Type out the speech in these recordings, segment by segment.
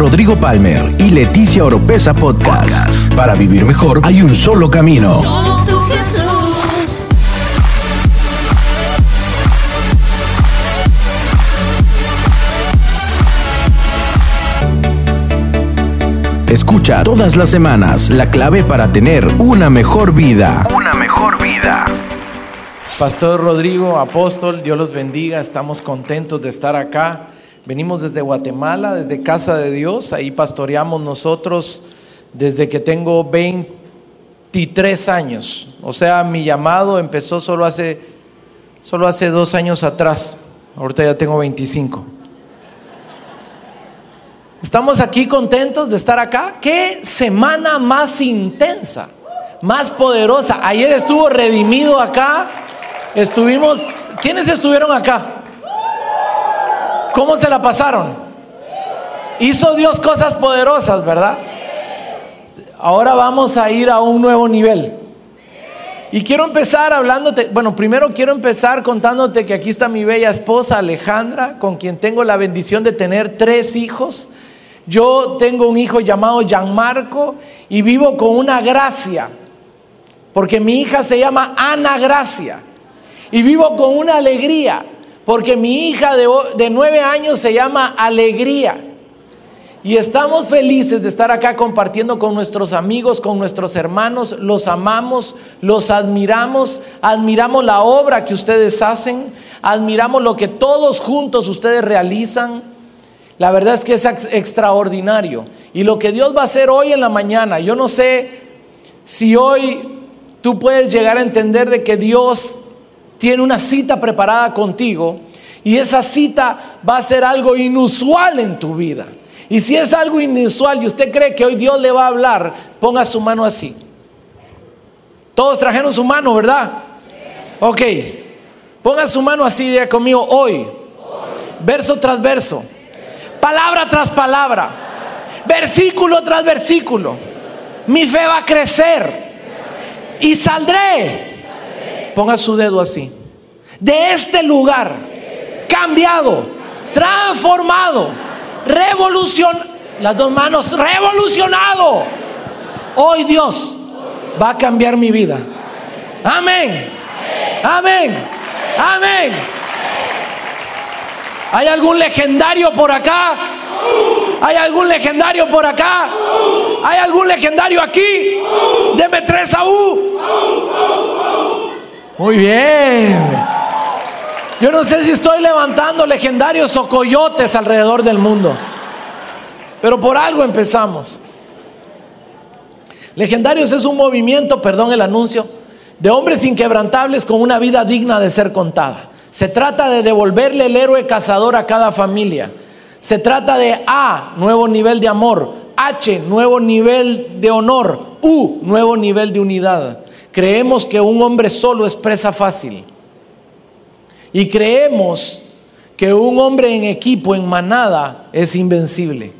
Rodrigo Palmer y Leticia Oropesa Podcast. Para vivir mejor hay un solo camino. Solo tú, Jesús. Escucha todas las semanas la clave para tener una mejor vida. Una mejor vida. Pastor Rodrigo, apóstol, Dios los bendiga, estamos contentos de estar acá. Venimos desde Guatemala, desde Casa de Dios, ahí pastoreamos nosotros desde que tengo 23 años. O sea, mi llamado empezó solo hace, solo hace dos años atrás, ahorita ya tengo 25. Estamos aquí contentos de estar acá. Qué semana más intensa, más poderosa. Ayer estuvo redimido acá. Estuvimos, ¿quiénes estuvieron acá? ¿Cómo se la pasaron? Hizo Dios cosas poderosas, ¿verdad? Ahora vamos a ir a un nuevo nivel. Y quiero empezar hablándote, bueno, primero quiero empezar contándote que aquí está mi bella esposa Alejandra, con quien tengo la bendición de tener tres hijos. Yo tengo un hijo llamado Gianmarco y vivo con una gracia, porque mi hija se llama Ana Gracia. Y vivo con una alegría, porque mi hija de, nueve años se llama Alegría. Y estamos felices de estar acá compartiendo con nuestros amigos, con nuestros hermanos. Los amamos, los admiramos, admiramos la obra que ustedes hacen, admiramos lo que todos juntos ustedes realizan. La verdad es que es ex- extraordinario. Y lo que Dios va a hacer hoy en la mañana, yo no sé si hoy tú puedes llegar a entender de que Dios tiene una cita preparada contigo y esa cita va a ser algo inusual en tu vida. Y si es algo inusual y usted cree que hoy Dios le va a hablar, ponga su mano así. Todos trajeron su mano, ¿verdad? Ok. Ponga su mano así, diga conmigo, hoy. Verso tras verso. Palabra tras palabra. Versículo tras versículo. Mi fe va a crecer. Y saldré. Ponga su dedo así. De este lugar. Cambiado. Transformado. Revolución. Las dos manos. Revolucionado. Hoy Dios va a cambiar mi vida. Amén. Amén. Amén. ¿Hay algún legendario por acá? ¿Hay algún legendario por acá? ¿Hay algún legendario aquí? Deme tres a U. Muy bien. Yo no sé si estoy levantando legendarios o coyotes alrededor del mundo. Pero por algo empezamos. Legendarios es un movimiento, perdón el anuncio, de hombres inquebrantables con una vida digna de ser contada. Se trata de devolverle el héroe cazador a cada familia. Se trata de A, nuevo nivel de amor. H, nuevo nivel de honor. U, nuevo nivel de unidad. Creemos que un hombre solo es presa fácil. Y creemos que un hombre en equipo, en manada, es invencible.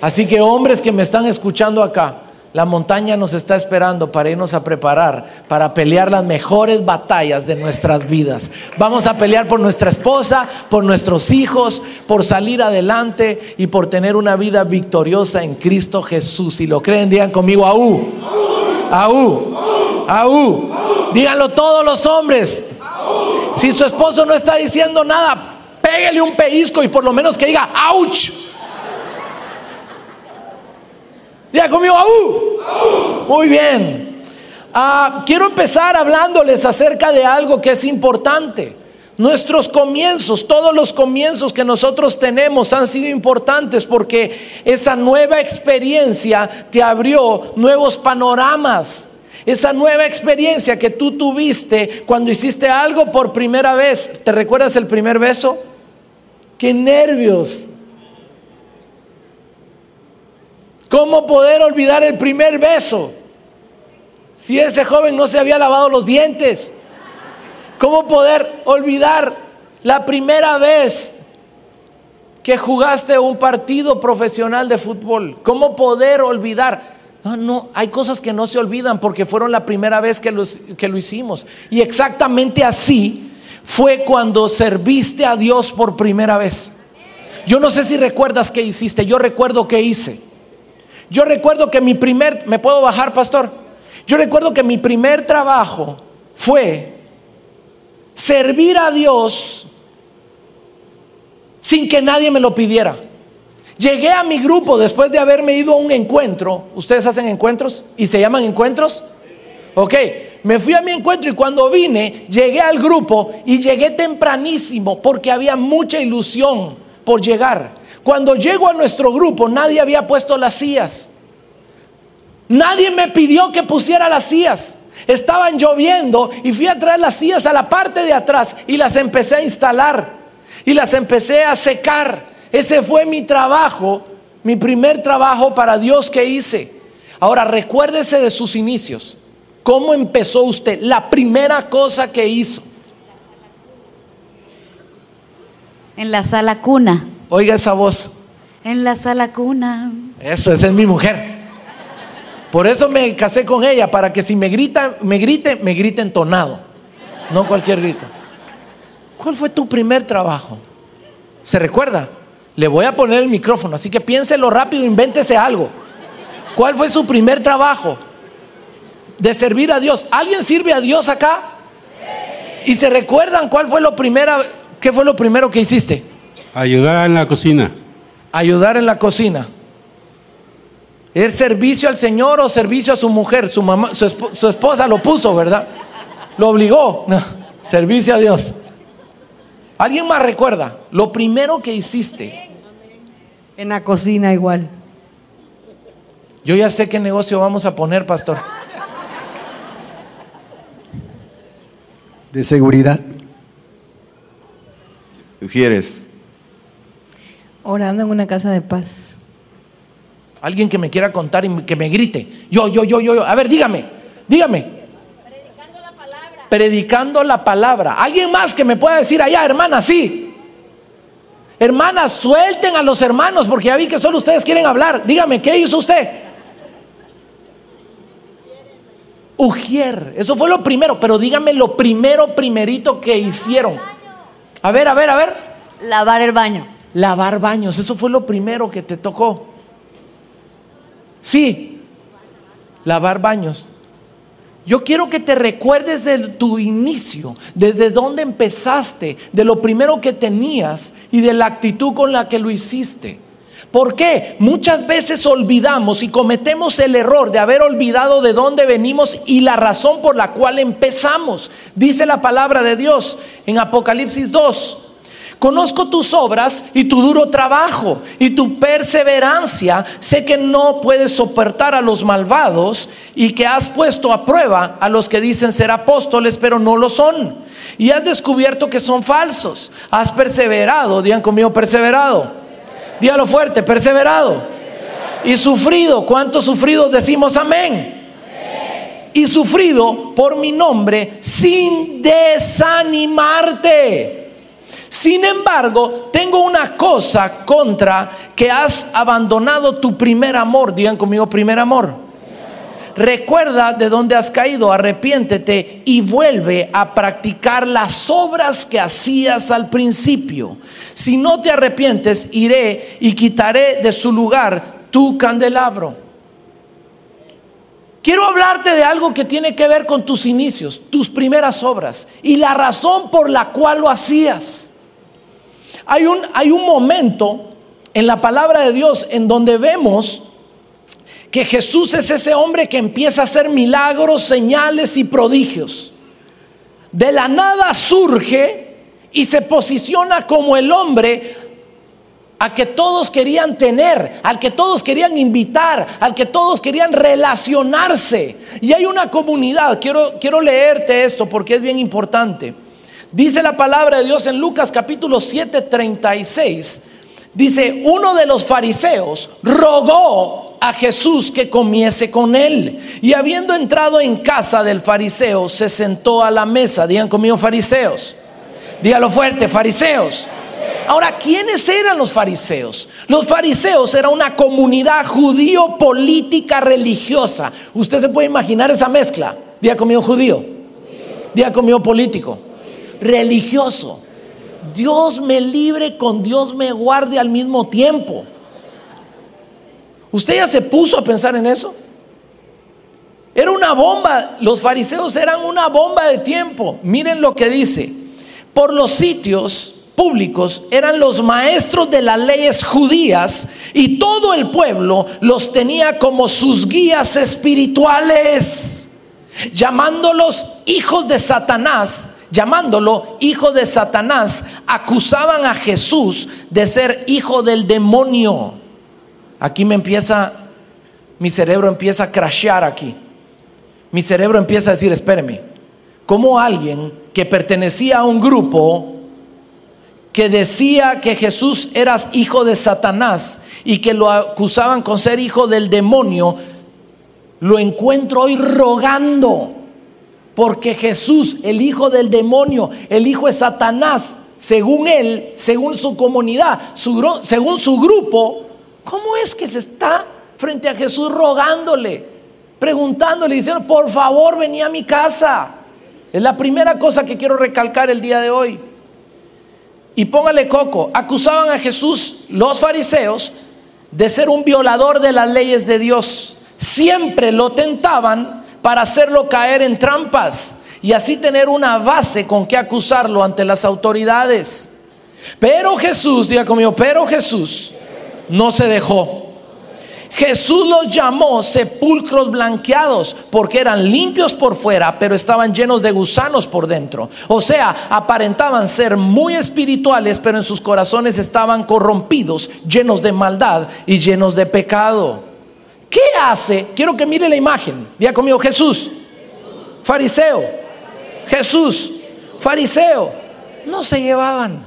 Así que hombres que me están escuchando acá, la montaña nos está esperando para irnos a preparar, para pelear las mejores batallas de nuestras vidas. Vamos a pelear por nuestra esposa, por nuestros hijos, por salir adelante y por tener una vida victoriosa en Cristo Jesús. Si lo creen, digan conmigo, aú, aú, aú. Díganlo todos los hombres. Si su esposo no está diciendo nada, pégale un pellizco y por lo menos que diga, ouch. Diga conmigo, ¡au! Muy bien. Ah, quiero empezar hablándoles acerca de algo que es importante. Nuestros comienzos, todos los comienzos que nosotros tenemos han sido importantes porque esa nueva experiencia te abrió nuevos panoramas. Esa nueva experiencia que tú tuviste cuando hiciste algo por primera vez. ¿Te recuerdas el primer beso? ¡Qué nervios! ¿Cómo poder olvidar el primer beso? Si ese joven no se había lavado los dientes. ¿Cómo poder olvidar la primera vez que jugaste un partido profesional de fútbol? ¿Cómo poder olvidar? No, no, hay cosas que no se olvidan porque fueron la primera vez que, los- que lo hicimos. Y exactamente así fue cuando serviste a Dios por primera vez. Yo no sé si recuerdas qué hiciste, yo recuerdo qué hice. Yo recuerdo que mi primer, ¿me puedo bajar, pastor? Yo recuerdo que mi primer trabajo fue servir a Dios sin que nadie me lo pidiera. Llegué a mi grupo después de haberme ido a un encuentro. ¿Ustedes hacen encuentros? ¿Y se llaman encuentros? Ok, me fui a mi encuentro y cuando vine, llegué al grupo y llegué tempranísimo porque había mucha ilusión por llegar. Cuando llego a nuestro grupo, nadie había puesto las sillas. Nadie me pidió que pusiera las sillas. Estaban lloviendo y fui a traer las sillas a la parte de atrás y las empecé a instalar y las empecé a secar. Ese fue mi trabajo, mi primer trabajo para Dios que hice. Ahora recuérdese de sus inicios. ¿Cómo empezó usted? La primera cosa que hizo. En la sala cuna. Oiga esa voz. En la sala cuna. Eso, esa es mi mujer. Por eso me casé con ella, para que si me grita, me grite, me grite entonado. No cualquier grito. ¿Cuál fue tu primer trabajo? ¿Se recuerda? Le voy a poner el micrófono, así que piénselo rápido, invéntese algo. ¿Cuál fue su primer trabajo? de servir a Dios. ¿Alguien sirve a Dios acá? ¿Y se recuerdan cuál fue lo primero, qué fue lo primero que hiciste? Ayudar en la cocina. Ayudar en la cocina. ¿Es servicio al Señor o servicio a su mujer? Su, mamá, su, esposa lo puso, ¿verdad? Lo obligó. No, servicio a Dios. ¿Alguien más recuerda? Lo primero que hiciste. En la cocina igual. Yo ya sé qué negocio vamos a poner, pastor. de seguridad. ¿Sugieres? Orando en una casa de paz. Alguien que me quiera contar y que me grite. Yo, yo, yo, yo, yo. A ver, dígame, dígame. Predicando la palabra. Alguien más que me pueda decir allá, hermana, sí. Hermanas, suelten a los hermanos porque ya vi que solo ustedes quieren hablar. Dígame, ¿qué hizo usted? Ujier, eso fue lo primero, pero dígame lo primero, primerito que hicieron. A ver, a ver, a ver. Lavar el baño. Lavar baños, eso fue lo primero que te tocó. Sí, lavar baños. Yo quiero que te recuerdes de tu inicio, desde dónde empezaste, de lo primero que tenías y de la actitud con la que lo hiciste. ¿Por qué? Muchas veces olvidamos y cometemos el error de haber olvidado de dónde venimos y la razón por la cual empezamos. Dice la palabra de Dios en Apocalipsis 2. Conozco tus obras y tu duro trabajo y tu perseverancia. Sé que no puedes soportar a los malvados y que has puesto a prueba a los que dicen ser apóstoles, pero no lo son. Y has descubierto que son falsos. Has perseverado, digan conmigo perseverado Dígalo fuerte, perseverado. Y sufrido. ¿Cuántos sufridos decimos amén? Y sufrido por mi nombre sin desanimarte. Sin embargo, tengo una cosa contra que has abandonado tu primer amor. Digan conmigo, primer amor. Recuerda de dónde has caído, arrepiéntete y vuelve a practicar las obras que hacías al principio. Si no te arrepientes, iré y quitaré de su lugar tu candelabro. Quiero hablarte de algo que tiene que ver con tus inicios, tus primeras obras y la razón por la cual lo hacías. Hay un, hay un momento en la palabra de Dios en donde vemos que Jesús es ese hombre que empieza a hacer milagros, señales y prodigios. De la nada surge y se posiciona como el hombre a que todos querían tener, al que todos querían invitar, al que todos querían relacionarse. Y hay una comunidad, quiero, quiero leerte esto porque es bien importante. Dice la palabra de Dios en Lucas capítulo 7, 36. Dice, uno de los fariseos rogó a Jesús que comiese con él. Y habiendo entrado en casa del fariseo, se sentó a la mesa. Digan conmigo fariseos. Dígalo fuerte, fariseos. Ahora, ¿quiénes eran los fariseos? Los fariseos era una comunidad judío política religiosa. Usted se puede imaginar esa mezcla. Diga conmigo judío. Diga conmigo político. Religioso. Dios me libre con Dios me guarde al mismo tiempo. ¿Usted ya se puso a pensar en eso? Era una bomba, los fariseos eran una bomba de tiempo. Miren lo que dice. Por los sitios públicos eran los maestros de las leyes judías y todo el pueblo los tenía como sus guías espirituales, llamándolos hijos de Satanás, llamándolo hijo de Satanás, acusaban a Jesús de ser hijo del demonio. Aquí me empieza, mi cerebro empieza a crashear aquí. Mi cerebro empieza a decir, espéreme, ¿cómo alguien que pertenecía a un grupo que decía que Jesús era hijo de Satanás y que lo acusaban con ser hijo del demonio, lo encuentro hoy rogando, porque Jesús, el hijo del demonio, el hijo de Satanás, según él, según su comunidad, según su grupo, ¿cómo es que se está frente a Jesús rogándole, preguntándole, diciendo, por favor, vení a mi casa? Es la primera cosa que quiero recalcar el día de hoy. Y póngale coco, acusaban a Jesús los fariseos de ser un violador de las leyes de Dios. Siempre lo tentaban para hacerlo caer en trampas y así tener una base con que acusarlo ante las autoridades. Pero Jesús, diga conmigo, pero Jesús no se dejó. Jesús los llamó sepulcros blanqueados porque eran limpios por fuera, pero estaban llenos de gusanos por dentro. O sea, aparentaban ser muy espirituales, pero en sus corazones estaban corrompidos, llenos de maldad y llenos de pecado. ¿Qué hace? Quiero que mire la imagen. Diga conmigo, Jesús, fariseo, Jesús, fariseo. No se llevaban.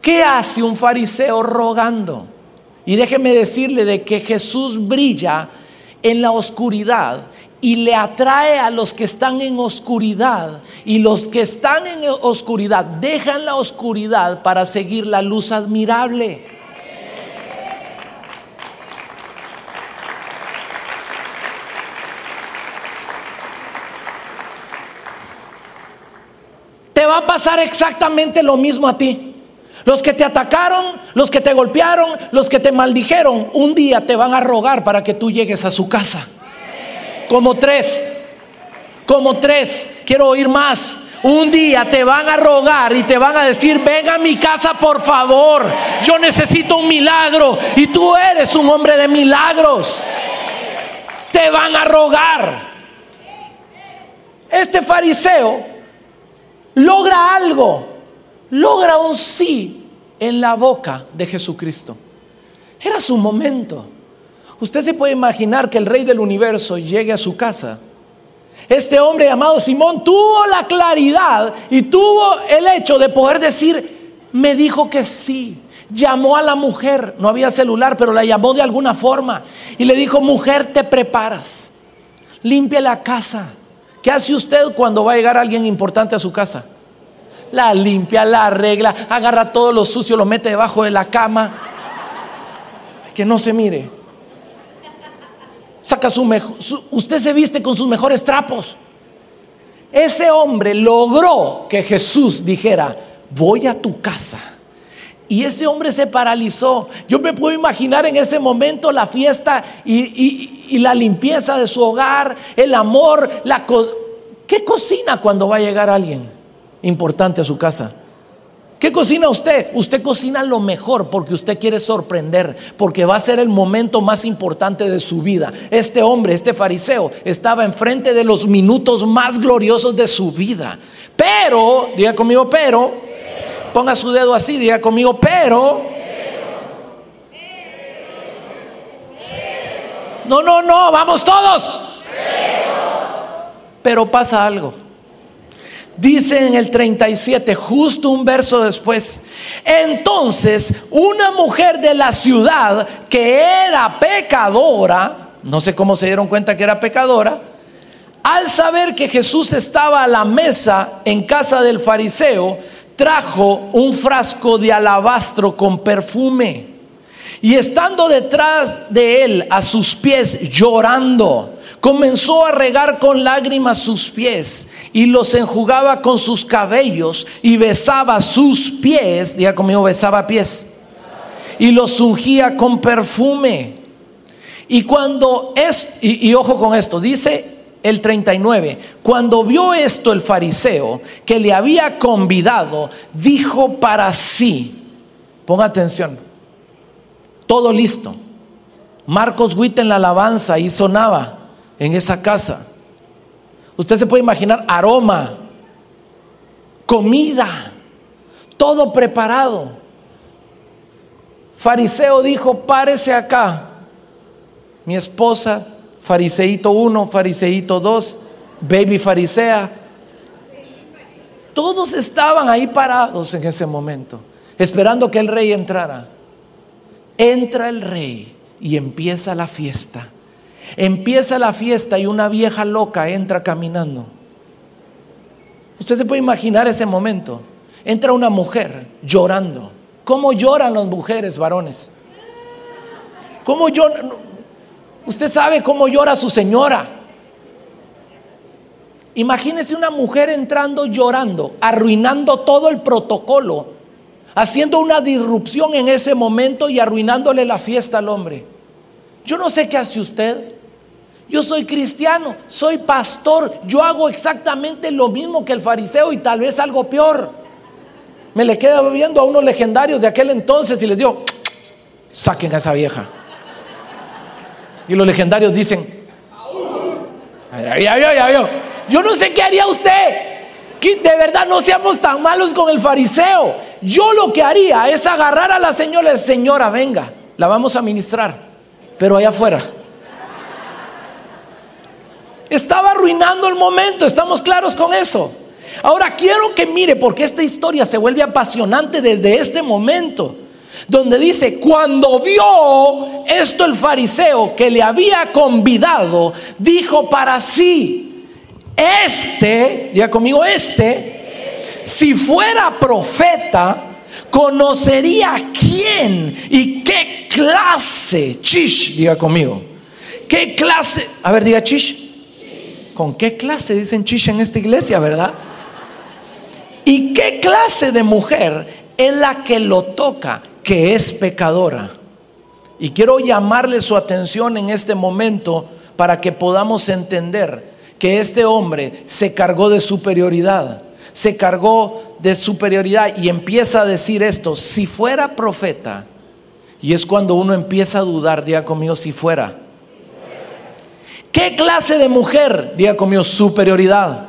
¿Qué hace un fariseo rogando? Y déjeme decirle de que Jesús brilla en la oscuridad y le atrae a los que están en oscuridad. Y los que están en oscuridad dejan la oscuridad para seguir la luz admirable. Pasar exactamente lo mismo a ti. Los que te atacaron, los que te golpearon, los que te maldijeron, un día te van a rogar para que tú llegues a su casa. Como tres, como tres, quiero oír más. Un día te van a rogar y te van a decir, ven a mi casa por favor, yo necesito un milagro y tú eres un hombre de milagros. Te van a rogar. Este fariseo logra algo logra un sí en la boca de Jesucristo. Era su momento. Usted se puede imaginar que el rey del universo llegue a su casa. Este hombre llamado Simón tuvo la claridad y tuvo el hecho de poder decir, me dijo que sí. Llamó a la mujer, no había celular, pero la llamó de alguna forma y le dijo, mujer, te preparas, limpia la casa. ¿Qué hace usted cuando va a llegar alguien importante a su casa? la limpia, la arregla, agarra todo lo sucio, lo mete debajo de la cama. Que no se mire. Saca su mejor, usted se viste con sus mejores trapos. Ese hombre logró que Jesús dijera, voy a tu casa. Y ese hombre se paralizó. Yo me puedo imaginar en ese momento la fiesta y, la limpieza de su hogar, el amor, la ¿Qué cocina cuando va a llegar alguien? importante a su casa. ¿Qué cocina usted? Usted cocina lo mejor porque usted quiere sorprender, porque va a ser el momento más importante de su vida. Este hombre, este fariseo, estaba enfrente de los minutos más gloriosos de su vida. Pero, diga conmigo, pero, ponga su dedo así, diga conmigo, pero. No, no, no, vamos todos. Pero pasa algo. Dice en el 37, justo un verso después, entonces una mujer de la ciudad que era pecadora, no sé cómo se dieron cuenta que era pecadora, al saber que Jesús estaba a la mesa en casa del fariseo, trajo un frasco de alabastro con perfume. Y estando detrás de él a sus pies llorando, comenzó a regar con lágrimas sus pies y los enjugaba con sus cabellos y besaba sus pies, diga conmigo, besaba pies, y los ungía con perfume. Y cuando es, y, y ojo con esto, dice el 39, cuando vio esto el fariseo que le había convidado, dijo para sí, ponga atención, todo listo. Marcos Witt en la alabanza y sonaba en esa casa. Usted se puede imaginar aroma, comida, todo preparado. Fariseo dijo, párese acá. Mi esposa, fariseíto 1, fariseíto 2, baby farisea. Todos estaban ahí parados en ese momento, esperando que el rey entrara. Entra el rey y empieza la fiesta. Empieza la fiesta y una vieja loca entra caminando. Usted se puede imaginar ese momento. Entra una mujer llorando. ¿Cómo lloran las mujeres, varones? ¿Cómo lloran? Usted sabe cómo llora su señora. Imagínese una mujer entrando llorando, arruinando todo el protocolo, haciendo una disrupción en ese momento y arruinándole la fiesta al hombre. Yo no sé qué hace usted. Yo soy cristiano, soy pastor, yo hago exactamente lo mismo que el fariseo y tal vez algo peor. Me le queda viendo a unos legendarios de aquel entonces y les digo, saquen a esa vieja. Y los legendarios dicen, ya vio, ya vio. Yo no sé qué haría usted. Que de verdad no seamos tan malos con el fariseo. Yo lo que haría es agarrar a la señora señora, venga, la vamos a ministrar, pero allá afuera. Estaba arruinando el momento, estamos claros con eso. Ahora quiero que mire, porque esta historia se vuelve apasionante desde este momento, donde dice, cuando vio esto el fariseo que le había convidado, dijo para sí, este, ya conmigo, este, si fuera profeta, conocería quién y qué clase, chish, diga conmigo, qué clase, a ver, diga chish, ¿con qué clase dicen chish en esta iglesia, verdad? ¿Y qué clase de mujer es la que lo toca, que es pecadora? Y quiero llamarle su atención en este momento para que podamos entender que este hombre se cargó de superioridad, se cargó de superioridad y empieza a decir esto, si fuera profeta, y es cuando uno empieza a dudar, diga conmigo, si fuera. ¿Qué clase de mujer, diga conmigo, superioridad?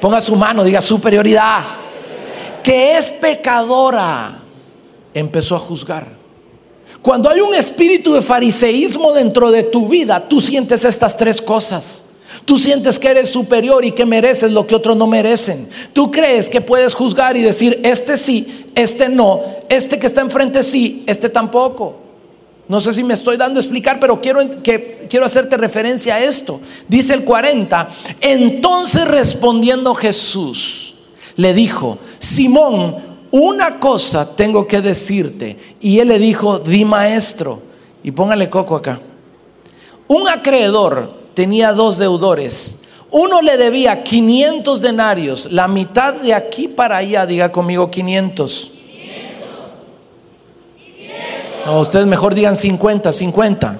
Ponga su mano, diga superioridad que es pecadora, empezó a juzgar. Cuando hay un espíritu de fariseísmo dentro de tu vida, tú sientes estas tres cosas. Tú sientes que eres superior y que mereces lo que otros no merecen. Tú crees que puedes juzgar y decir, este sí, este no, este que está enfrente sí, este tampoco. No sé si me estoy dando a explicar, pero quiero, que, quiero hacerte referencia a esto. Dice el 40, entonces respondiendo Jesús, le dijo, Simón, una cosa tengo que decirte. Y él le dijo, di maestro. Y póngale coco acá. Un acreedor tenía dos deudores. Uno le debía 500 denarios, la mitad de aquí para allá, diga conmigo 500. No, ustedes mejor digan 50, 50.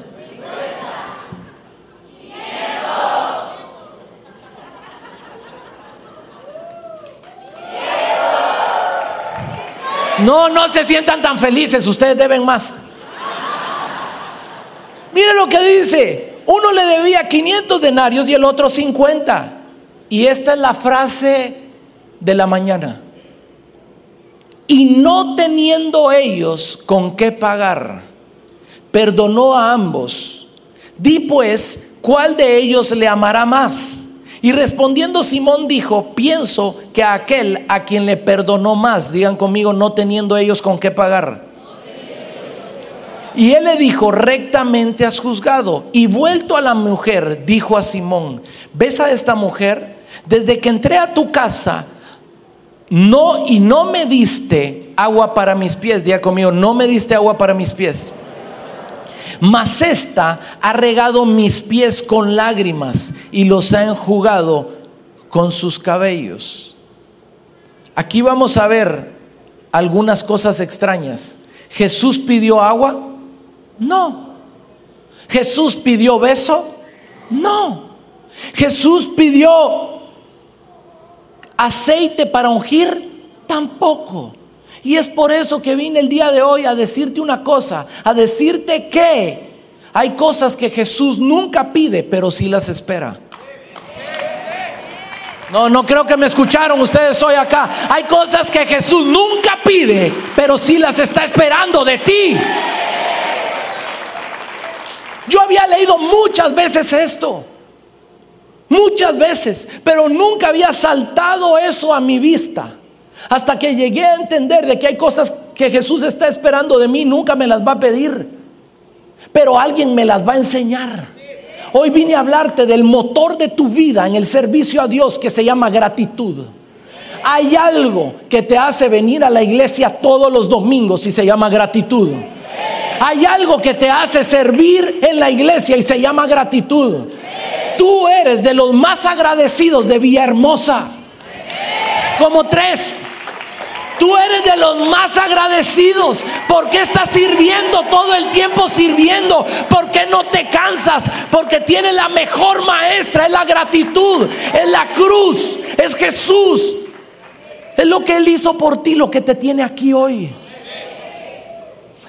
No, no se sientan tan felices, ustedes deben más. Miren lo que dice, uno le debía 500 denarios y el otro 50. Y esta es la frase de la mañana. Y no teniendo ellos con qué pagar, perdonó a ambos. Di pues, ¿cuál de ellos le amará más? Y respondiendo Simón dijo, pienso que a aquel a quien le perdonó más, digan conmigo, no teniendo ellos con qué pagar. Y él le dijo, rectamente has juzgado. Y vuelto a la mujer, dijo a Simón, ¿ves a esta mujer? Desde que entré a tu casa, no y no me diste agua para mis pies, diga conmigo, no me diste agua para mis pies mas esta ha regado mis pies con lágrimas y los ha enjugado con sus cabellos. Aquí vamos a ver algunas cosas extrañas. ¿Jesús pidió agua? No. ¿Jesús pidió beso? No. ¿Jesús pidió aceite para ungir? Tampoco. Y es por eso que vine el día de hoy a decirte una cosa, a decirte que hay cosas que Jesús nunca pide, pero sí las espera. No, no creo que me escucharon ustedes hoy acá. Hay cosas que Jesús nunca pide, pero sí las está esperando de ti. Yo había leído muchas veces esto. Muchas veces, pero nunca había saltado eso a mi vista. Hasta que llegué a entender de que hay cosas que Jesús está esperando de mí, nunca me las va a pedir. Pero alguien me las va a enseñar. Hoy vine a hablarte del motor de tu vida en el servicio a Dios que se llama gratitud. Hay algo que te hace venir a la iglesia todos los domingos y se llama gratitud. Hay algo que te hace servir en la iglesia y se llama gratitud. Tú eres de los más agradecidos de Villahermosa. Como tres. Tú eres de los más agradecidos. porque estás sirviendo todo el tiempo sirviendo? porque no te cansas? Porque tienes la mejor maestra, es la gratitud, es la cruz, es Jesús. Es lo que Él hizo por ti, lo que te tiene aquí hoy.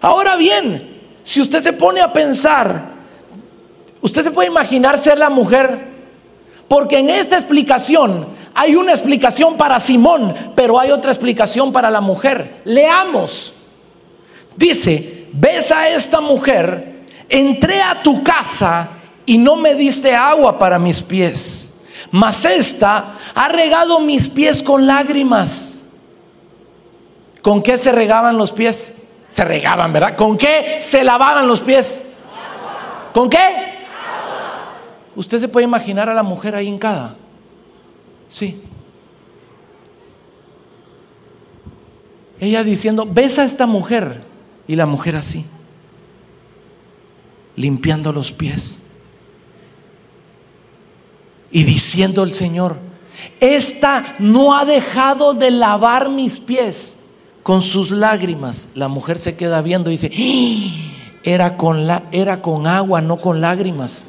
Ahora bien, si usted se pone a pensar, usted se puede imaginar ser la mujer, porque en esta explicación hay una explicación para Simón, pero hay otra explicación para la mujer. Leamos. Dice, ves a esta mujer, entré a tu casa y no me diste agua para mis pies, mas esta ha regado mis pies con lágrimas. ¿Con qué se regaban los pies? Se regaban, ¿verdad? ¿Con qué se lavaban los pies? ¿Con qué? Usted se puede imaginar a la mujer ahí hincada. Sí. Ella diciendo, ves a esta mujer. Y la mujer así, limpiando los pies. Y diciendo el Señor, esta no ha dejado de lavar mis pies con sus lágrimas. La mujer se queda viendo y dice, ¡Ah! era con, la, era con agua, no con lágrimas.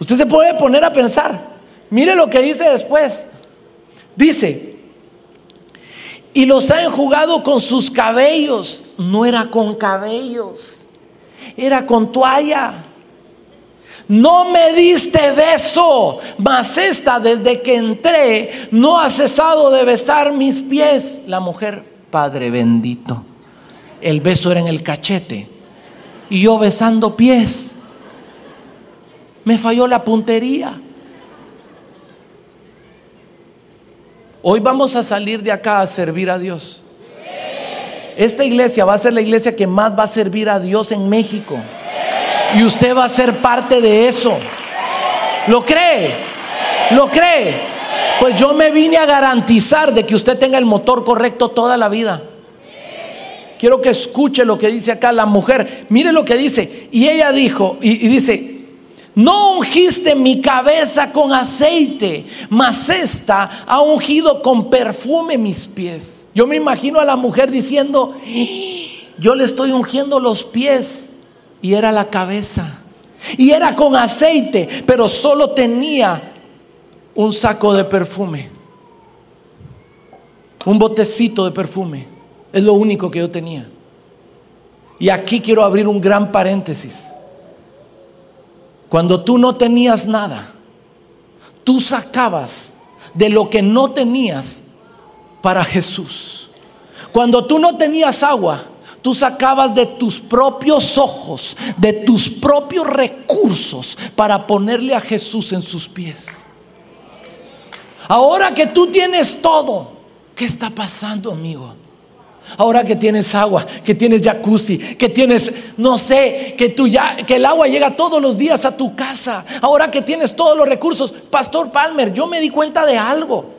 Usted se puede poner a pensar. Mire lo que dice después. Dice, y los ha enjugado con sus cabellos. No era con cabellos, era con toalla. No me diste beso, mas esta desde que entré no ha cesado de besar mis pies. La mujer, Padre bendito, el beso era en el cachete y yo besando pies. Me falló la puntería. Hoy vamos a salir de acá a servir a Dios. Esta iglesia va a ser la iglesia que más va a servir a Dios en México. Y usted va a ser parte de eso. ¿Lo cree? ¿Lo cree? Pues yo me vine a garantizar de que usted tenga el motor correcto toda la vida. Quiero que escuche lo que dice acá la mujer. Mire lo que dice. Y ella dijo, y, dice, no ungiste mi cabeza con aceite, mas esta ha ungido con perfume mis pies. Yo me imagino a la mujer diciendo, yo le estoy ungiendo los pies y era la cabeza. Y era con aceite, pero solo tenía un saco de perfume. Un botecito de perfume. Es lo único que yo tenía. Y aquí quiero abrir un gran paréntesis. Cuando tú no tenías nada, tú sacabas de lo que no tenías para Jesús. Cuando tú no tenías agua, tú sacabas de tus propios ojos, de tus propios recursos para ponerle a Jesús en sus pies. Ahora que tú tienes todo, ¿qué está pasando, amigo? Ahora que tienes agua, que tienes jacuzzi, que tienes, no sé, que ya, que el agua llega todos los días a tu casa. Ahora que tienes todos los recursos, Pastor Palmer, yo me di cuenta de algo.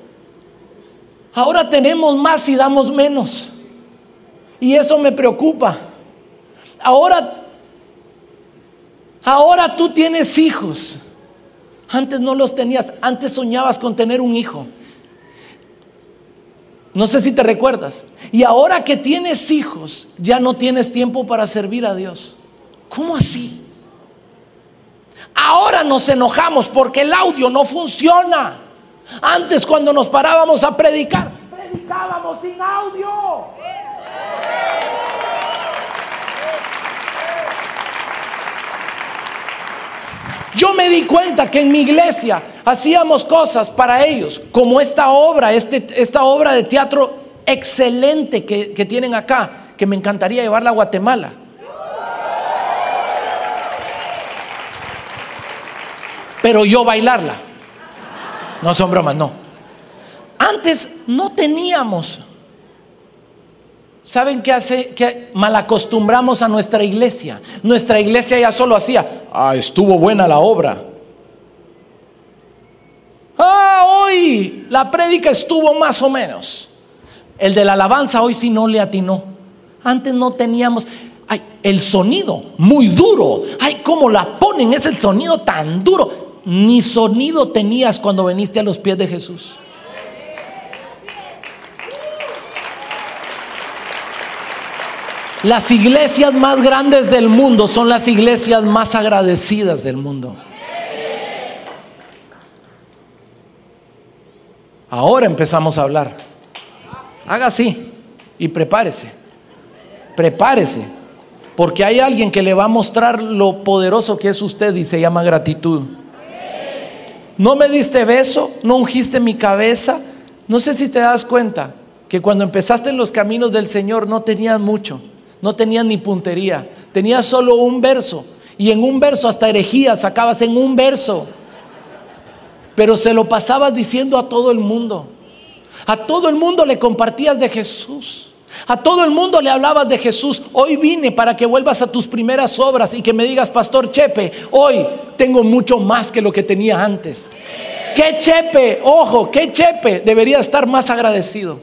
Ahora tenemos más y damos menos. Y eso me preocupa. Ahora Ahora tú tienes hijos. Antes no los tenías. Antes soñabas con tener un hijo. No sé si te recuerdas. Y ahora que tienes hijos, ya no tienes tiempo para servir a Dios. ¿Cómo así? Ahora nos enojamos porque el audio no funciona. Antes cuando nos parábamos a predicar, predicábamos sin audio. Yo me di cuenta que en mi iglesia hacíamos cosas para ellos, como esta obra, este, esta obra de teatro excelente que, que tienen acá, que me encantaría llevarla a Guatemala. Pero yo bailarla. No son bromas, no. Antes no teníamos. ¿Saben qué hace? Que malacostumbramos a nuestra iglesia. Nuestra iglesia ya solo hacía, ah, estuvo buena la obra. Ah, hoy la prédica estuvo más o menos. El de la alabanza hoy sí no le atinó. Antes no teníamos, ay, el sonido muy duro. Ay, cómo la ponen, es el sonido tan duro ni sonido tenías cuando viniste a los pies de Jesús. Las iglesias más grandes del mundo son las iglesias más agradecidas del mundo. Ahora empezamos a hablar. Haga así y prepárese. Prepárese. Porque hay alguien que le va a mostrar lo poderoso que es usted y se llama gratitud. No me diste beso, no ungiste mi cabeza. No sé si te das cuenta que cuando empezaste en los caminos del Señor no tenías mucho, no tenías ni puntería, tenías solo un verso. Y en un verso hasta herejía sacabas en un verso. Pero se lo pasabas diciendo a todo el mundo. A todo el mundo le compartías de Jesús. A todo el mundo le hablabas de Jesús. Hoy vine para que vuelvas a tus primeras obras y que me digas, Pastor Chepe, hoy tengo mucho más que lo que tenía antes. ¿Qué Chepe? Ojo, ¿qué Chepe? Debería estar más agradecido.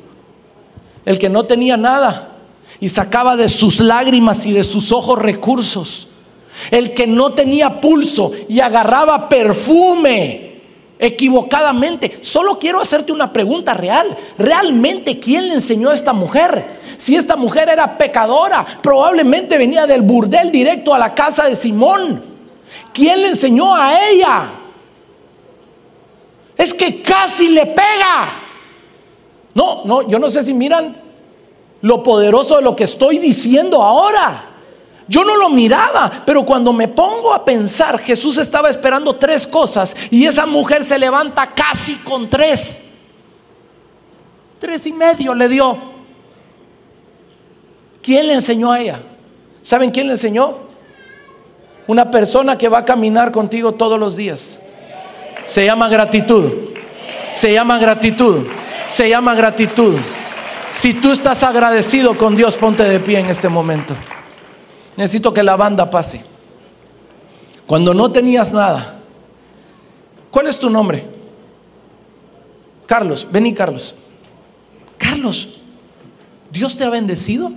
El que no tenía nada y sacaba de sus lágrimas y de sus ojos recursos. El que no tenía pulso y agarraba perfume equivocadamente. Solo quiero hacerte una pregunta real. ¿Realmente quién le enseñó a esta mujer? Si esta mujer era pecadora, probablemente venía del burdel directo a la casa de Simón. ¿Quién le enseñó a ella? Es que casi le pega. No, no, yo no sé si miran lo poderoso de lo que estoy diciendo ahora. Yo no lo miraba, pero cuando me pongo a pensar, Jesús estaba esperando tres cosas y esa mujer se levanta casi con tres. Tres y medio le dio. ¿Quién le enseñó a ella? ¿Saben quién le enseñó? Una persona que va a caminar contigo todos los días. Se llama gratitud. Se llama gratitud. Se llama gratitud. Si tú estás agradecido con Dios, ponte de pie en este momento. Necesito que la banda pase. Cuando no tenías nada. ¿Cuál es tu nombre? Carlos, vení Carlos. Carlos, ¿Dios te ha bendecido?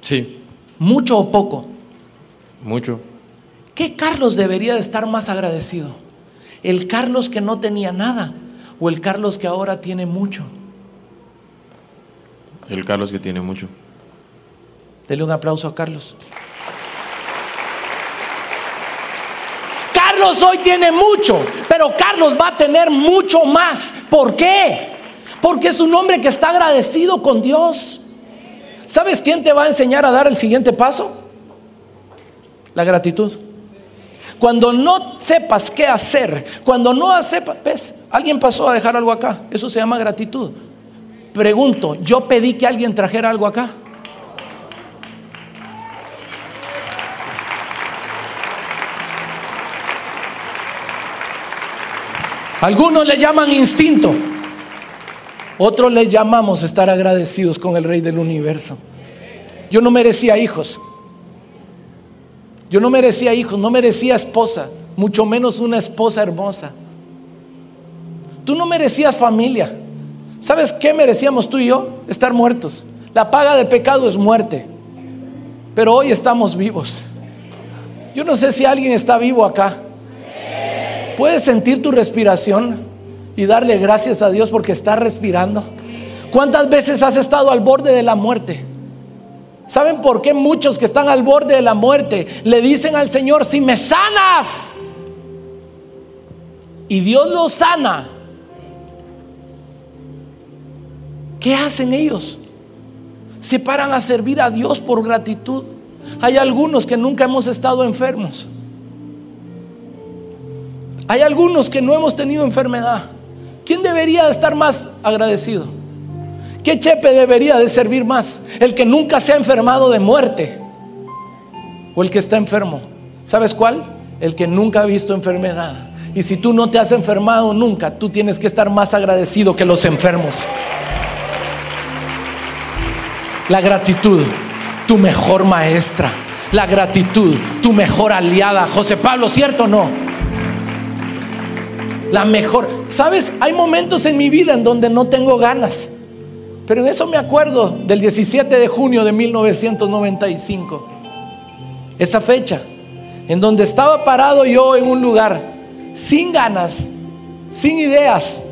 Sí. ¿Mucho o poco? Mucho. ¿Qué Carlos debería de estar más agradecido? ¿El Carlos que no tenía nada o el Carlos que ahora tiene mucho? El Carlos que tiene mucho. Dele un aplauso a Carlos. Carlos hoy tiene mucho, pero Carlos va a tener mucho más. ¿Por qué? Porque es un hombre que está agradecido con Dios. ¿Sabes quién te va a enseñar a dar el siguiente paso? La gratitud. Cuando no sepas qué hacer, cuando no sepas, ¿ves? Alguien pasó a dejar algo acá. Eso se llama gratitud. Pregunto, ¿yo pedí que alguien trajera algo acá? Algunos le llaman instinto, otros le llamamos estar agradecidos con el Rey del Universo. Yo no merecía hijos. Yo no merecía hijos, no merecía esposa, mucho menos una esposa hermosa. Tú no merecías familia. ¿Sabes qué merecíamos tú y yo? Estar muertos. La paga del pecado es muerte. Pero hoy estamos vivos. Yo no sé si alguien está vivo acá. ¿Puedes sentir tu respiración y darle gracias a Dios porque está respirando? ¿Cuántas veces has estado al borde de la muerte? ¿Saben por qué muchos que están al borde de la muerte le dicen al Señor, si me sanas? Y Dios los sana. ¿Qué hacen ellos? Se paran a servir a Dios por gratitud. Hay algunos que nunca hemos estado enfermos. Hay algunos que no hemos tenido enfermedad. ¿Quién debería estar más agradecido? ¿Qué chepe debería de servir más? ¿El que nunca se ha enfermado de muerte? ¿O el que está enfermo? ¿Sabes cuál? El que nunca ha visto enfermedad. Y si tú no te has enfermado nunca, tú tienes que estar más agradecido que los enfermos. La gratitud, tu mejor maestra. La gratitud, tu mejor aliada. José Pablo, ¿cierto o no? La mejor. ¿Sabes? Hay momentos en mi vida en donde no tengo ganas. Pero en eso me acuerdo del 17 de junio de 1995. Esa fecha, en donde estaba parado yo en un lugar, sin ganas, sin ideas,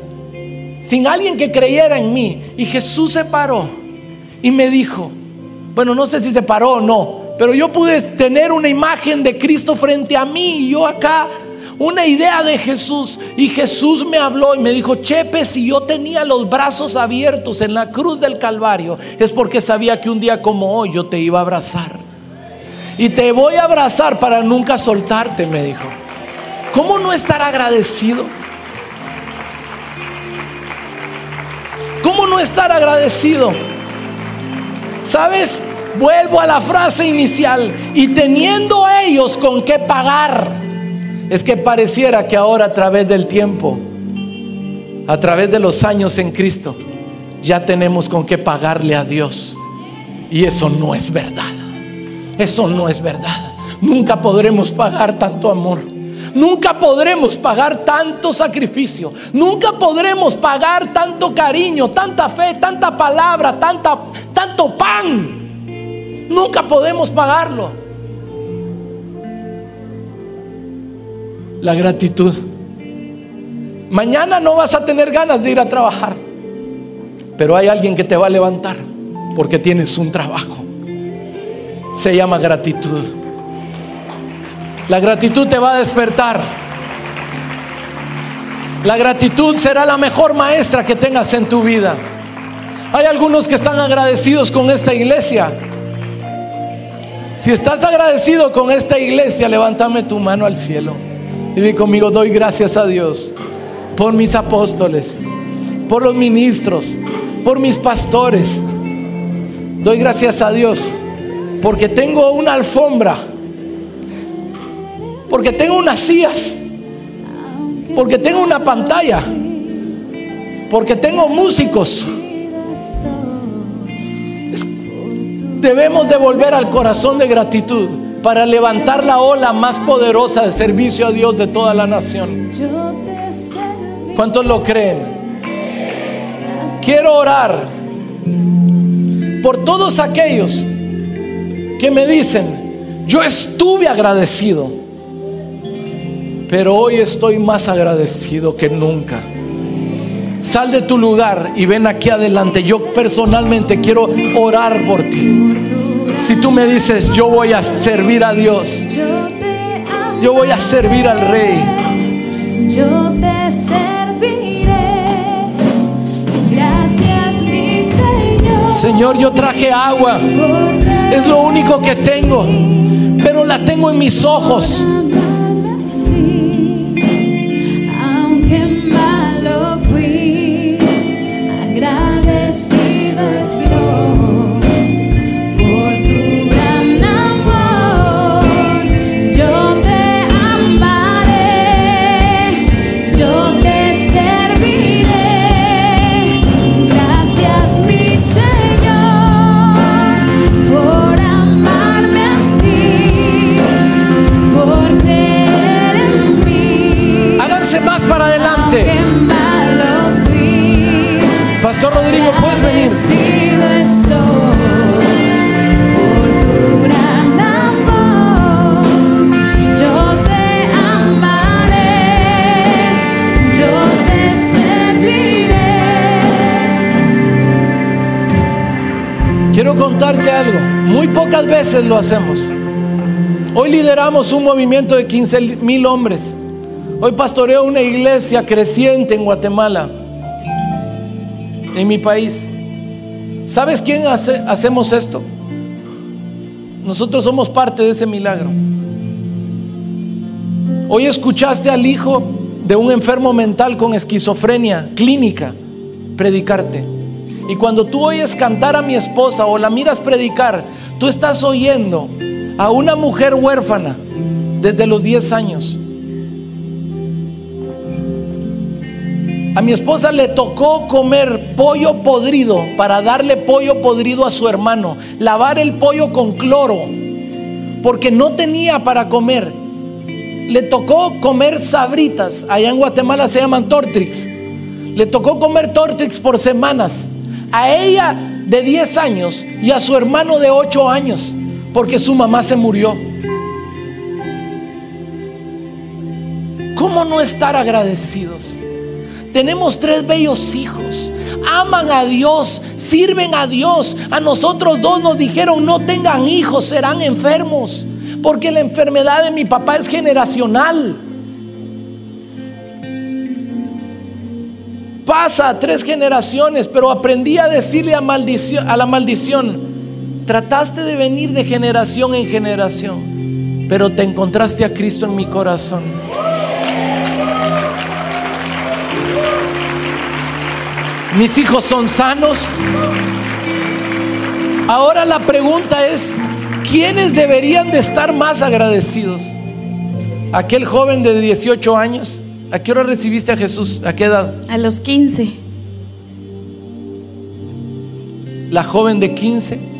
sin alguien que creyera en mí. Y Jesús se paró y me dijo, bueno, no sé si se paró o no, pero yo pude tener una imagen de Cristo frente a mí y yo acá una idea de Jesús. Y Jesús me habló y me dijo, Chepe, si yo tenía los brazos abiertos en la cruz del Calvario, es porque sabía que un día como hoy yo te iba a abrazar. Y te voy a abrazar para nunca soltarte, me dijo. ¿Cómo no estar agradecido? ¿Cómo no estar agradecido? ¿Sabes? Vuelvo a la frase inicial. Y teniendo ellos con qué pagar, es que pareciera que ahora a través del tiempo, a través de los años en Cristo, ya tenemos con qué pagarle a Dios. Y eso no es verdad. Eso no es verdad. Nunca podremos pagar tanto amor. Nunca podremos pagar tanto sacrificio. Nunca podremos pagar tanto cariño, tanta fe, tanta palabra, tanta, tanto pan. Nunca podemos pagarlo. La gratitud. Mañana no vas a tener ganas de ir a trabajar, pero hay alguien que te va a levantar porque tienes un trabajo. Se llama gratitud. La gratitud te va a despertar. La gratitud será la mejor maestra que tengas en tu vida. Hay algunos que están agradecidos con esta iglesia. Si estás agradecido con esta iglesia, levántame tu mano al cielo. Y di conmigo, doy gracias a Dios por mis apóstoles, por los ministros, por mis pastores. Doy gracias a Dios porque tengo una alfombra, porque tengo unas sillas, porque tengo una pantalla, porque tengo músicos. Debemos devolver al corazón de gratitud para levantar la ola más poderosa de servicio a Dios de toda la nación. ¿Cuántos lo creen? Quiero orar por todos aquellos que me dicen, yo estuve agradecido, pero hoy estoy más agradecido que nunca. Sal de tu lugar y ven aquí adelante. Yo personalmente quiero orar por ti. Si tú me dices, yo voy a servir a Dios, yo voy a servir al Rey. Yo te serviré. Gracias, mi Señor. Señor, yo traje agua. Es lo único que tengo. Pero la tengo en mis ojos. Sí, lo hacemos. Hoy lideramos un movimiento de 15 mil hombres. Hoy pastoreo una iglesia creciente en Guatemala, en mi país. ¿Sabes quién hace- hacemos esto? Nosotros somos parte de ese milagro. Hoy escuchaste al hijo de un enfermo mental con esquizofrenia clínica predicarte. Y cuando tú oyes cantar a mi esposa o la miras predicar, tú estás oyendo a una mujer huérfana desde los 10 años. A mi esposa le tocó comer pollo podrido para darle pollo podrido a su hermano, lavar el pollo con cloro, porque no tenía para comer. Le tocó comer sabritas, allá en Guatemala se llaman tortrix. Le tocó comer tortrix por semanas. A ella de 10 años y a su hermano de 8 años, porque su mamá se murió. ¿Cómo no estar agradecidos? Tenemos tres bellos hijos. Aman a Dios, sirven a Dios. A nosotros dos nos dijeron, no tengan hijos, serán enfermos. Porque la enfermedad de mi papá es generacional. Pasa tres generaciones, pero aprendí a decirle a, a la maldición, trataste de venir de generación en generación, pero te encontraste a Cristo en mi corazón. Mis hijos son sanos. Ahora la pregunta es, ¿quiénes deberían de estar más agradecidos? Aquel joven de 18 años, ¿a qué hora recibiste a Jesús? ¿A qué edad? A los 15. La joven de 15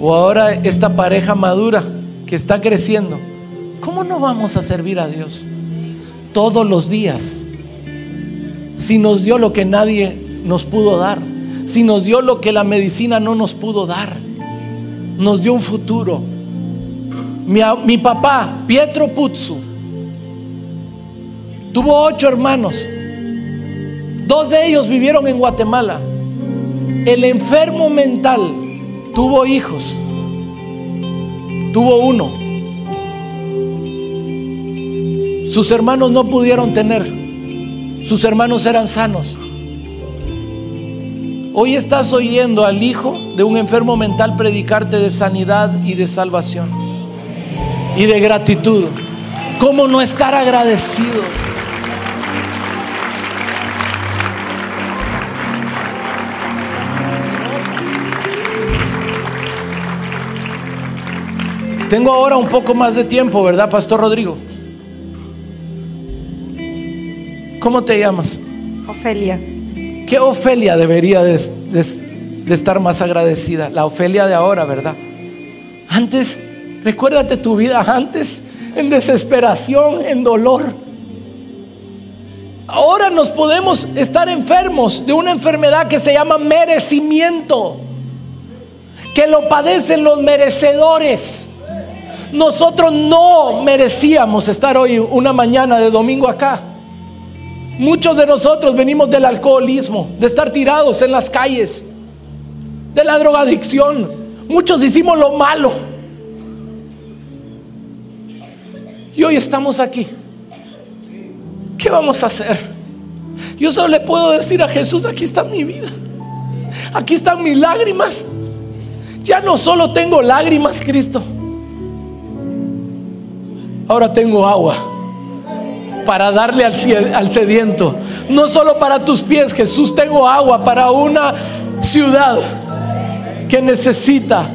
o ahora esta pareja madura que está creciendo. ¿Cómo no vamos a servir a Dios todos los días? Si nos dio lo que nadie nos pudo dar, si nos dio lo que la medicina no nos pudo dar, nos dio un futuro. Mi, papá, Pietro Puzzu, tuvo ocho hermanos. Dos de ellos vivieron en Guatemala. El enfermo mental tuvo hijos. Tuvo uno. Sus hermanos no pudieron tener. Sus hermanos eran sanos. Hoy estás oyendo al hijo de un enfermo mental predicarte de sanidad y de salvación y de gratitud. ¿Cómo no estar agradecidos? Tengo ahora un poco más de tiempo, ¿verdad, Pastor Rodrigo? ¿Cómo te llamas? Ofelia. ¿Qué Ofelia debería de, de- de estar más agradecida? La Ofelia de ahora, ¿verdad? Antes, recuérdate tu vida antes, en desesperación, en dolor. Ahora nos podemos estar enfermos de una enfermedad que se llama merecimiento, que lo padecen los merecedores. Nosotros no merecíamos estar hoy una mañana de domingo acá. Muchos de nosotros venimos del alcoholismo, de estar tirados en las calles, de la drogadicción. Muchos hicimos lo malo. Y hoy estamos aquí. ¿Qué vamos a hacer? Yo solo le puedo decir a Jesús, aquí está mi vida. Aquí están mis lágrimas. Ya no solo tengo lágrimas, Cristo. Ahora tengo agua para darle al, al sediento. No solo para tus pies, Jesús, tengo agua para una ciudad que necesita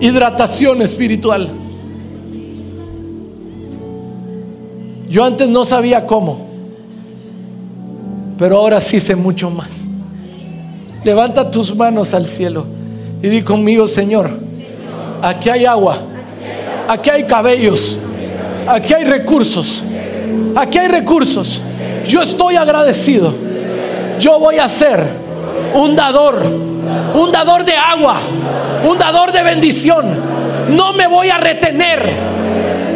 hidratación espiritual. Yo antes no sabía cómo, pero ahora sí sé mucho más. Levanta tus manos al cielo y di conmigo, Señor, aquí hay agua, aquí hay cabellos, aquí hay recursos, aquí hay recursos. Yo estoy agradecido. Yo voy a ser un dador, un dador de agua, un dador de bendición. No me voy a retener,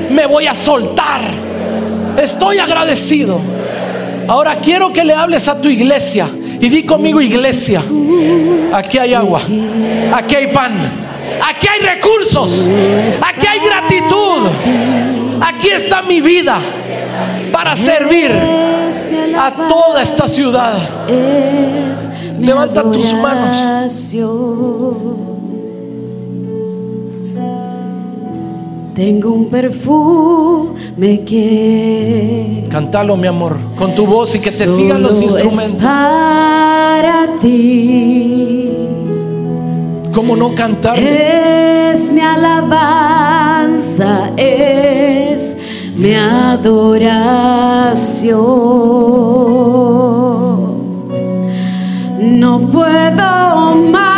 me voy a soltar. Estoy agradecido. Ahora quiero que le hables a tu iglesia y di conmigo iglesia. Aquí hay agua, aquí hay pan, Aquí hay recursos. Aquí hay gratitud. Aquí está mi vida para servir a toda esta ciudad. Levanta tus manos. Tengo un perfume que Cántalo, mi amor, con tu voz y que te sigan los solo es instrumentos. para ti. ¿Cómo no cantar? Es mi alabanza, es mi adoración. No puedo más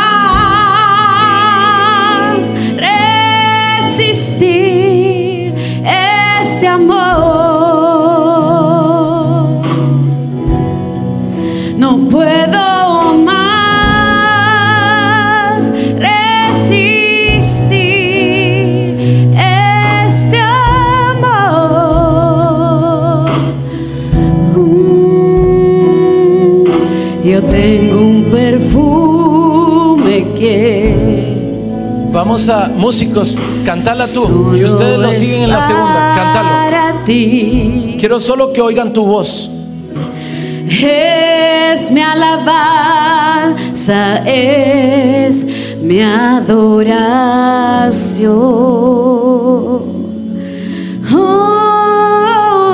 amor. No puedo más resistir este amor. Mm, Yo tengo un perfume que Vamos a músicos, cantala tú. Y ustedes lo siguen en la segunda. Cántalo. Ti. Quiero solo que oigan tu voz. Es mi alabanza, es mi adoración.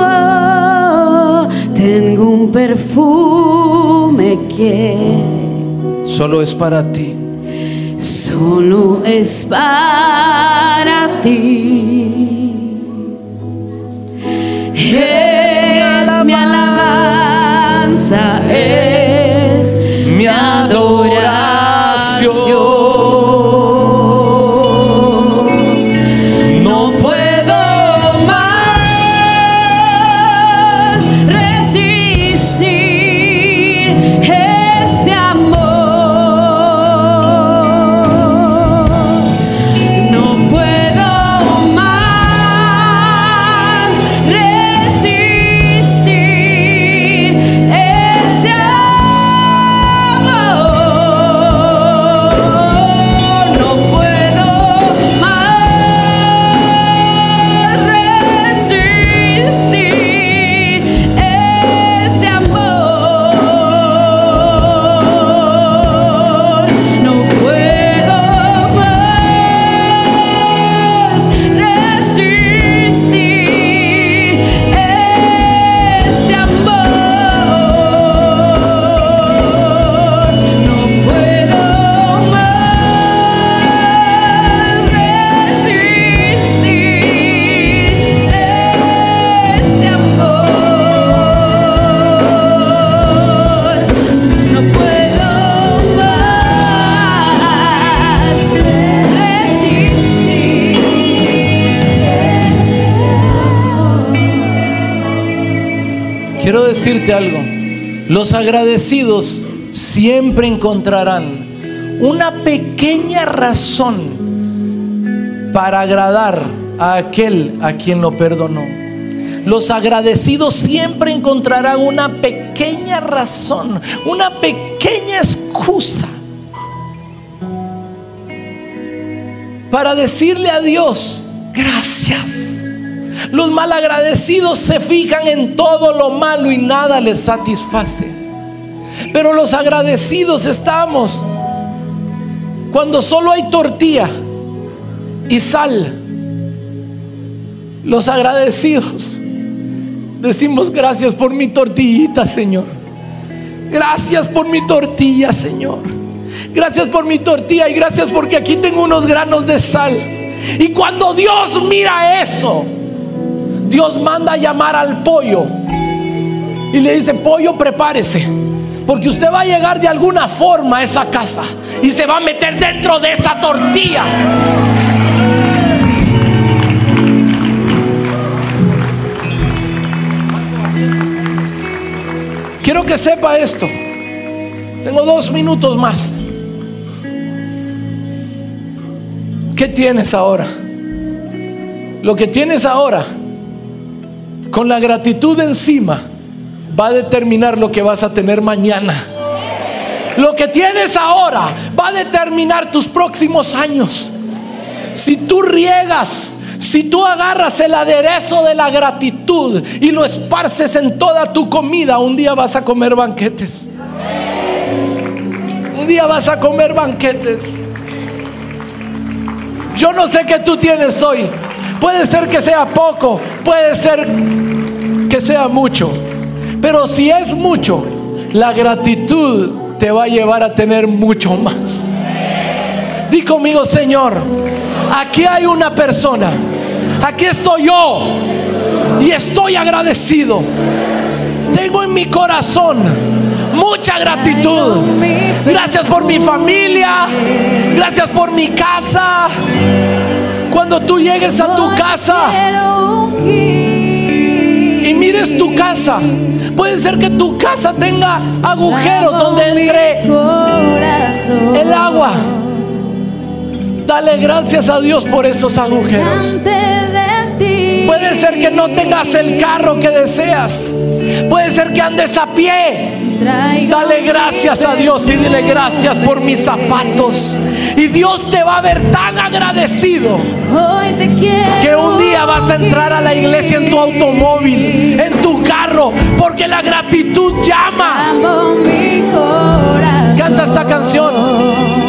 Oh, tengo un perfume que Solo es para ti. solo es para ti. Es mi alabanza, Quiero decirte algo. Los agradecidos siempre encontrarán una pequeña razón para agradar a aquel a quien lo perdonó. Los agradecidos siempre encontrarán una pequeña razón, una pequeña excusa para decirle a Dios, gracias. Los malagradecidos se fijan en todo lo malo y nada les satisface. Pero los agradecidos estamos cuando solo hay tortilla y sal. Los agradecidos decimos gracias por mi tortillita, Señor. Gracias por mi tortilla, Señor. Gracias por mi tortilla y gracias porque aquí tengo unos granos de sal. Y cuando Dios mira eso, Dios manda a llamar al pollo y le dice, pollo, prepárese. Porque usted va a llegar de alguna forma a esa casa y se va a meter dentro de esa tortilla. Quiero que sepa esto. Tengo dos minutos más. ¿Qué tienes ahora? Lo que tienes ahora, con la gratitud encima, va a determinar lo que vas a tener mañana. Lo que tienes ahora va a determinar tus próximos años. Si tú riegas, si tú agarras el aderezo de la gratitud y lo esparces en toda tu comida, un día vas a comer banquetes. Un día vas a comer banquetes. Yo no sé qué tú tienes hoy. Puede ser que sea poco, puede ser que sea mucho. Pero si es mucho, la gratitud te va a llevar a tener mucho más. Di conmigo, Señor, aquí hay una persona, aquí estoy yo y estoy agradecido. Tengo en mi corazón mucha gratitud. Gracias por mi familia, gracias por mi casa. Cuando tú llegues a tu casa y mires tu casa, puede ser que tu casa tenga agujeros donde entre el agua. Dale gracias a Dios por esos agujeros. Puede ser que no tengas el carro que deseas. Puede ser que andes a pie. Dale gracias a Dios y dile gracias por mis zapatos. Y Dios te va a ver tan agradecido que un día vas a entrar a la iglesia en tu automóvil, en tu carro, porque la gratitud llama. Canta esta canción.